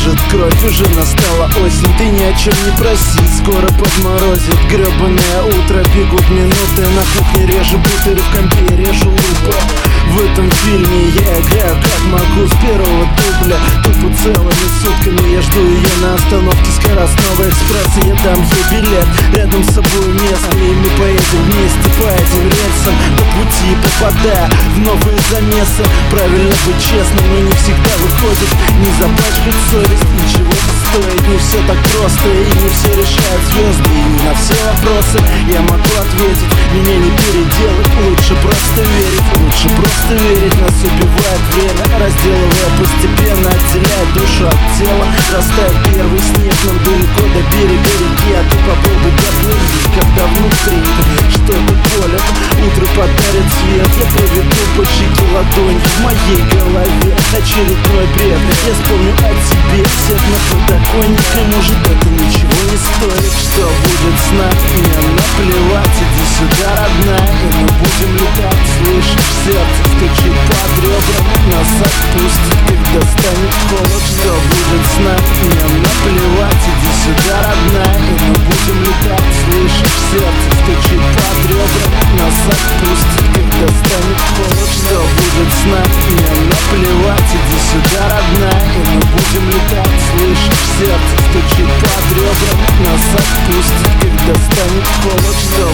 Вновь уже настала? Осень, ты ни о чем не проси. Скоро подморозит гребаное утро. Бегут минуты, на кухне режу бутеры В компе режу лупа В этом фильме я играю как могу С первого дубля. Тупо целыми сутками Я жду ее на остановке скоростного экспресса. Я дам ей билет, рядом с собой место. И мы поедем вместе по этим рельсам. По пути попадая в новые замесы. Правильно быть честным, но не всегда запачкать совесть, ничего не стоит. Не все так просто и не все решают звезды. И не на все вопросы я могу ответить. Меня не переделать, лучше просто верить. Лучше просто верить, нас убивает время Разделывая постепенно, отделяя душу от тела. Растает первый снег, нам далеко до берега реки. А ты попробуй доплыть, когда внутри что-то колет Утро подарит свет, я проведу по щеке ладонь В моей голове очередной бред? Я вспомню о тебе, сед на подоконник И может станет холод Что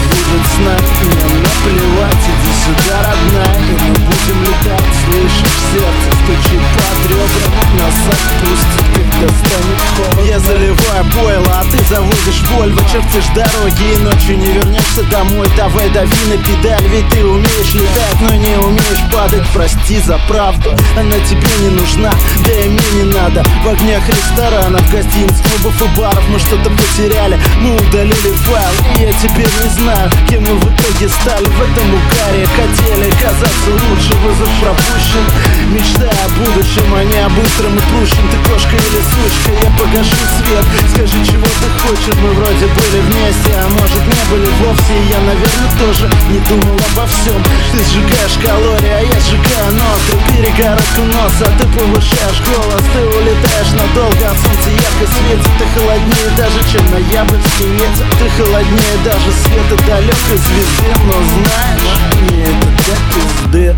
Чертишь дороги и ночью не вернешься домой. Давай дави на педаль, ведь ты умеешь летать Но не умеешь падать, прости за правду Она тебе не нужна, да и мне не надо В огнях ресторанов, гостиниц, клубов и баров. Мы что-то потеряли, мы удалили файл И я теперь не знаю, кем мы в итоге стали В этом угаре. Хотели казаться лучше Вызов пропущен, мечта будущем А не о быстром и прущем Ты кошка или сучка, я погашу свет. Скажи, чего ты хочешь, мы вроде были вместе А может не были вовсе, я, наверное, тоже Не думал обо всем. Ты сжигаешь калории, а я сжигаю ноты Перегородку носа, ты повышаешь голос Ты улетаешь надолго, а солнце ярко светит Ты холоднее даже, чем ноябрьский ветер Ты холоднее даже света далекой звезды Но знаешь, мне это так пизды.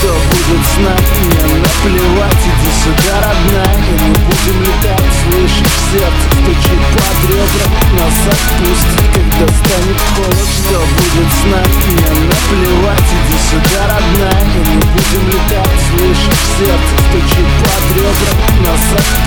Что будет с сюда, родная, и мы будем летать Слышишь, сердце стучит под ребрами Нас отпустит, когда станет холод Что будет с нами, мне наплевать. Иди сюда, родная, и мы будем летать Слышишь, сердце стучит под ребрами Нас отпустит,